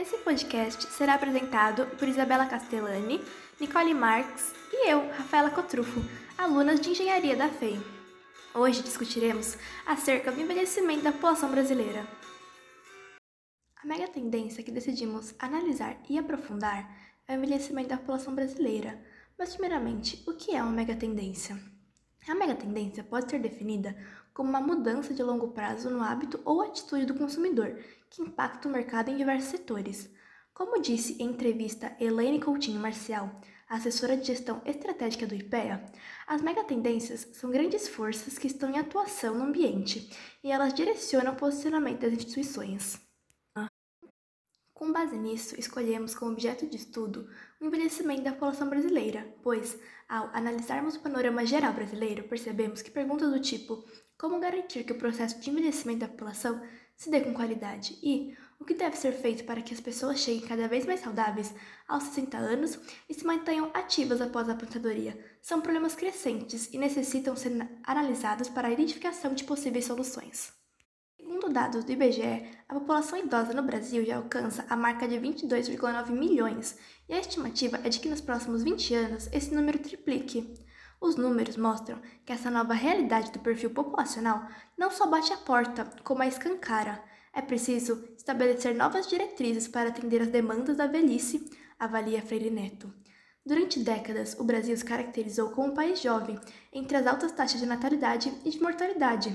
Esse podcast será apresentado por Isabela Castellani, Nicole Marques e eu, Rafaela Cotrufo, alunas de Engenharia da FEI. Hoje discutiremos acerca do envelhecimento da população brasileira. A mega tendência que decidimos analisar e aprofundar é o envelhecimento da população brasileira. Mas, primeiramente, o que é uma mega tendência? A mega tendência pode ser definida como uma mudança de longo prazo no hábito ou atitude do consumidor, que impacta o mercado em diversos setores. Como disse em entrevista Elaine Coutinho Marcial, assessora de gestão estratégica do IPEA, as megatendências são grandes forças que estão em atuação no ambiente e elas direcionam o posicionamento das instituições. Com base nisso, escolhemos como objeto de estudo o envelhecimento da população brasileira, pois, ao analisarmos o panorama geral brasileiro, percebemos que perguntas do tipo como garantir que o processo de envelhecimento da população se dê com qualidade e o que deve ser feito para que as pessoas cheguem cada vez mais saudáveis aos 60 anos e se mantenham ativas após a aposentadoria são problemas crescentes e necessitam ser analisados para a identificação de possíveis soluções. Segundo dados do IBGE, a população idosa no Brasil já alcança a marca de 22,9 milhões e a estimativa é de que nos próximos 20 anos esse número triplique. Os números mostram que essa nova realidade do perfil populacional não só bate a porta, como a escancara. É preciso estabelecer novas diretrizes para atender as demandas da velhice, avalia Freire Neto. Durante décadas, o Brasil se caracterizou como um país jovem, entre as altas taxas de natalidade e de mortalidade.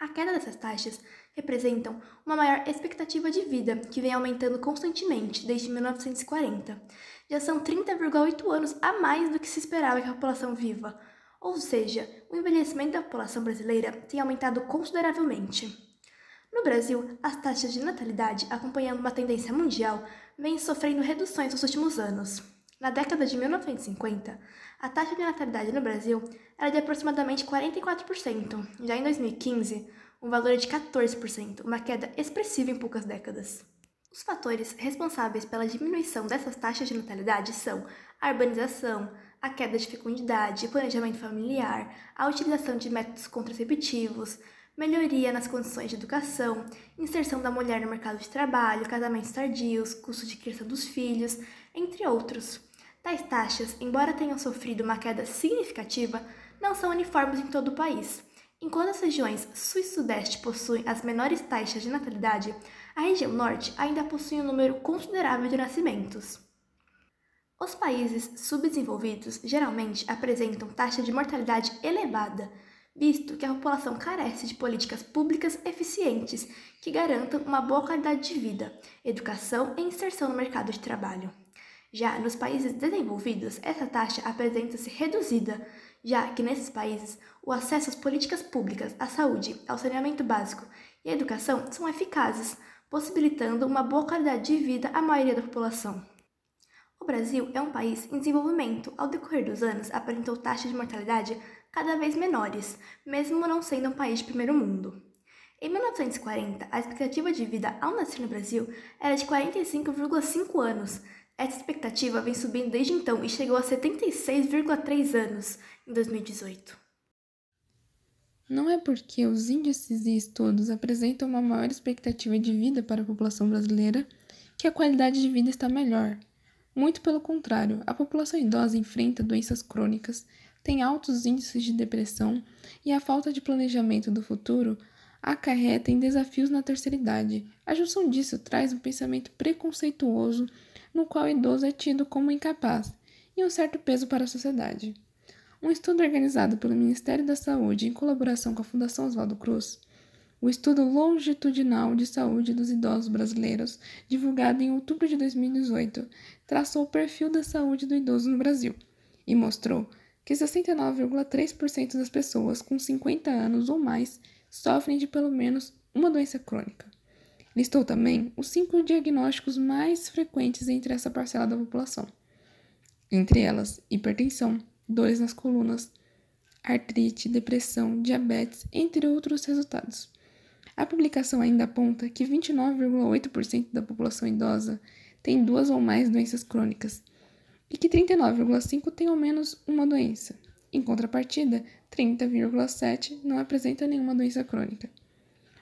A queda dessas taxas representam uma maior expectativa de vida, que vem aumentando constantemente desde 1940. Já são 30,8 anos a mais do que se esperava que a população viva, ou seja, o envelhecimento da população brasileira tem aumentado consideravelmente. No Brasil, as taxas de natalidade, acompanhando uma tendência mundial, vêm sofrendo reduções nos últimos anos. Na década de 1950, a taxa de natalidade no Brasil era de aproximadamente 44%. Já em 2015, um valor de 14%, uma queda expressiva em poucas décadas. Os fatores responsáveis pela diminuição dessas taxas de natalidade são a urbanização, a queda de fecundidade, planejamento familiar, a utilização de métodos contraceptivos, melhoria nas condições de educação, inserção da mulher no mercado de trabalho, casamentos tardios, custo de criação dos filhos, entre outros. Tais taxas, embora tenham sofrido uma queda significativa, não são uniformes em todo o país. Enquanto as regiões sul e sudeste possuem as menores taxas de natalidade, a região norte ainda possui um número considerável de nascimentos. Os países subdesenvolvidos geralmente apresentam taxa de mortalidade elevada, visto que a população carece de políticas públicas eficientes que garantam uma boa qualidade de vida, educação e inserção no mercado de trabalho. Já nos países desenvolvidos, essa taxa apresenta-se reduzida, já que nesses países o acesso às políticas públicas, à saúde, ao saneamento básico e à educação são eficazes, possibilitando uma boa qualidade de vida à maioria da população. O Brasil é um país em desenvolvimento. Ao decorrer dos anos, apresentou taxas de mortalidade cada vez menores, mesmo não sendo um país de primeiro mundo. Em 1940, a expectativa de vida ao nascer no Brasil era de 45,5 anos, essa expectativa vem subindo desde então e chegou a 76,3 anos em 2018. Não é porque os índices e estudos apresentam uma maior expectativa de vida para a população brasileira que a qualidade de vida está melhor. Muito pelo contrário, a população idosa enfrenta doenças crônicas, tem altos índices de depressão e a falta de planejamento do futuro acarreta em desafios na terceira idade. A junção disso traz um pensamento preconceituoso no qual o idoso é tido como incapaz e um certo peso para a sociedade. Um estudo organizado pelo Ministério da Saúde em colaboração com a Fundação Oswaldo Cruz, o estudo longitudinal de saúde dos idosos brasileiros, divulgado em outubro de 2018, traçou o perfil da saúde do idoso no Brasil e mostrou que 69,3% das pessoas com 50 anos ou mais sofrem de pelo menos uma doença crônica. Listou também os cinco diagnósticos mais frequentes entre essa parcela da população. Entre elas, hipertensão, dores nas colunas, artrite, depressão, diabetes, entre outros resultados. A publicação ainda aponta que 29,8% da população idosa tem duas ou mais doenças crônicas e que 39,5% tem ao menos uma doença. Em contrapartida, 30,7% não apresenta nenhuma doença crônica.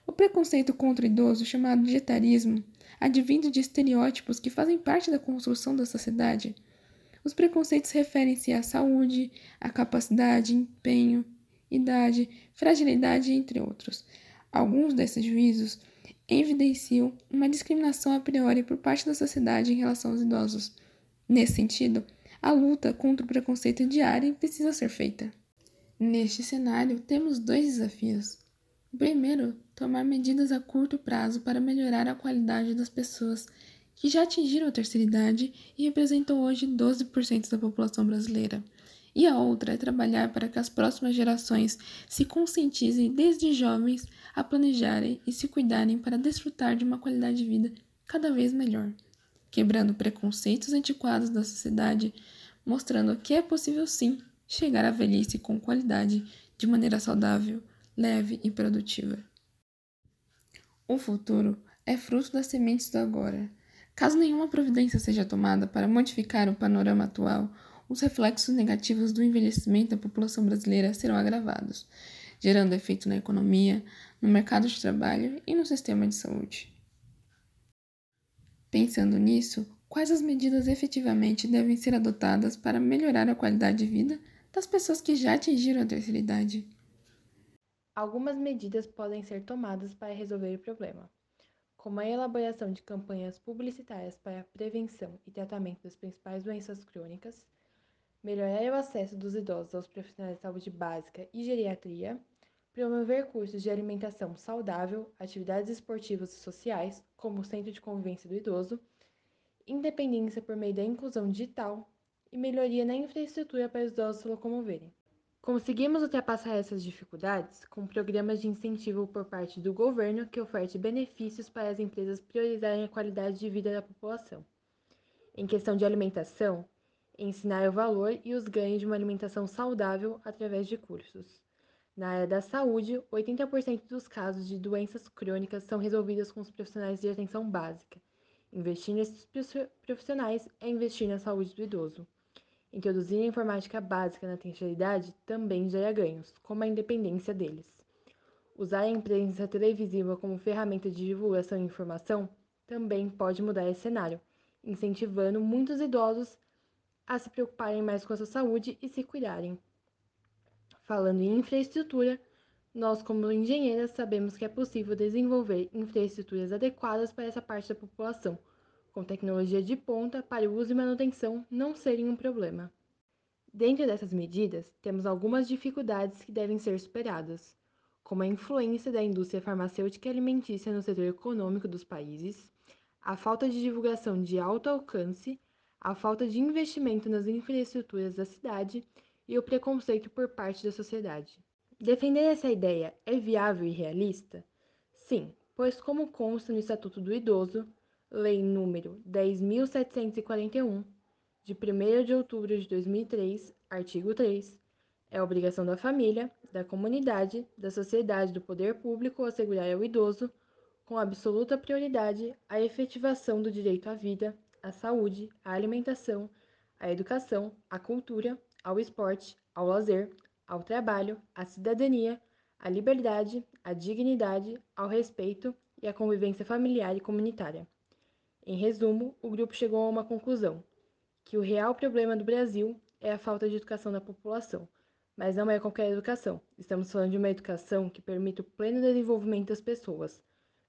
O preconceito contra o idoso, chamado de etarismo, advindo de estereótipos que fazem parte da construção da sociedade. Os preconceitos referem-se à saúde, à capacidade, empenho, idade, fragilidade, entre outros. Alguns desses juízos evidenciam uma discriminação a priori por parte da sociedade em relação aos idosos. Nesse sentido, a luta contra o preconceito diária e precisa ser feita. Neste cenário, temos dois desafios. O primeiro, tomar medidas a curto prazo para melhorar a qualidade das pessoas que já atingiram a terceira idade e representam hoje 12% da população brasileira. E a outra é trabalhar para que as próximas gerações se conscientizem desde jovens a planejarem e se cuidarem para desfrutar de uma qualidade de vida cada vez melhor, quebrando preconceitos antiquados da sociedade, mostrando que é possível sim chegar à velhice com qualidade, de maneira saudável, leve e produtiva. O futuro é fruto das sementes do agora. Caso nenhuma providência seja tomada para modificar o panorama atual, os reflexos negativos do envelhecimento da população brasileira serão agravados, gerando efeito na economia, no mercado de trabalho e no sistema de saúde. Pensando nisso, quais as medidas efetivamente devem ser adotadas para melhorar a qualidade de vida das pessoas que já atingiram a terceira idade. Algumas medidas podem ser tomadas para resolver o problema, como a elaboração de campanhas publicitárias para a prevenção e tratamento das principais doenças crônicas, melhorar o acesso dos idosos aos profissionais de saúde básica e geriatria, promover cursos de alimentação saudável, atividades esportivas e sociais, como o Centro de Convivência do Idoso, independência por meio da inclusão digital, e melhoria na infraestrutura para os idosos se locomoverem. Conseguimos ultrapassar essas dificuldades com programas de incentivo por parte do governo que oferte benefícios para as empresas priorizarem a qualidade de vida da população. Em questão de alimentação, ensinar o valor e os ganhos de uma alimentação saudável através de cursos. Na área da saúde, 80% dos casos de doenças crônicas são resolvidos com os profissionais de atenção básica. Investir nesses profissionais é investir na saúde do idoso. Introduzir a informática básica na terceira também gera ganhos, como a independência deles. Usar a imprensa televisiva como ferramenta de divulgação e informação também pode mudar esse cenário, incentivando muitos idosos a se preocuparem mais com a sua saúde e se cuidarem. Falando em infraestrutura, nós, como engenheiras, sabemos que é possível desenvolver infraestruturas adequadas para essa parte da população, com tecnologia de ponta para o uso e manutenção não serem um problema. Dentro dessas medidas, temos algumas dificuldades que devem ser superadas, como a influência da indústria farmacêutica e alimentícia no setor econômico dos países, a falta de divulgação de alto alcance, a falta de investimento nas infraestruturas da cidade e o preconceito por parte da sociedade. Defender essa ideia é viável e realista? Sim, pois, como consta no Estatuto do Idoso, Lei número 10.741, de 1 de outubro de 2003, artigo 3, é obrigação da família, da comunidade, da sociedade do poder público assegurar ao idoso, com absoluta prioridade, a efetivação do direito à vida, à saúde, à alimentação, à educação, à cultura, ao esporte, ao lazer, ao trabalho, à cidadania, à liberdade, à dignidade, ao respeito e à convivência familiar e comunitária. Em resumo, o grupo chegou a uma conclusão: que o real problema do Brasil é a falta de educação da população. Mas não é qualquer educação. Estamos falando de uma educação que permita o pleno desenvolvimento das pessoas,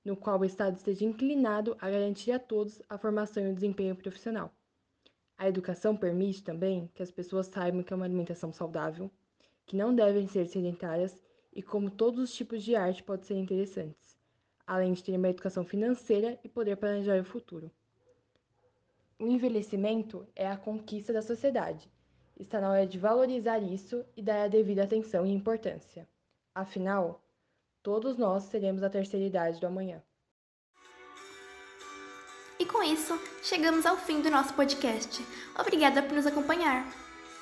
no qual o Estado esteja inclinado a garantir a todos a formação e o desempenho profissional. A educação permite também que as pessoas saibam que é uma alimentação saudável, que não devem ser sedentárias e como todos os tipos de arte podem ser interessantes além de ter uma educação financeira e poder planejar o futuro. O envelhecimento é a conquista da sociedade. Está na hora de valorizar isso e dar a devida atenção e importância. Afinal, todos nós seremos a terceira idade do amanhã. E com isso, chegamos ao fim do nosso podcast. Obrigada por nos acompanhar.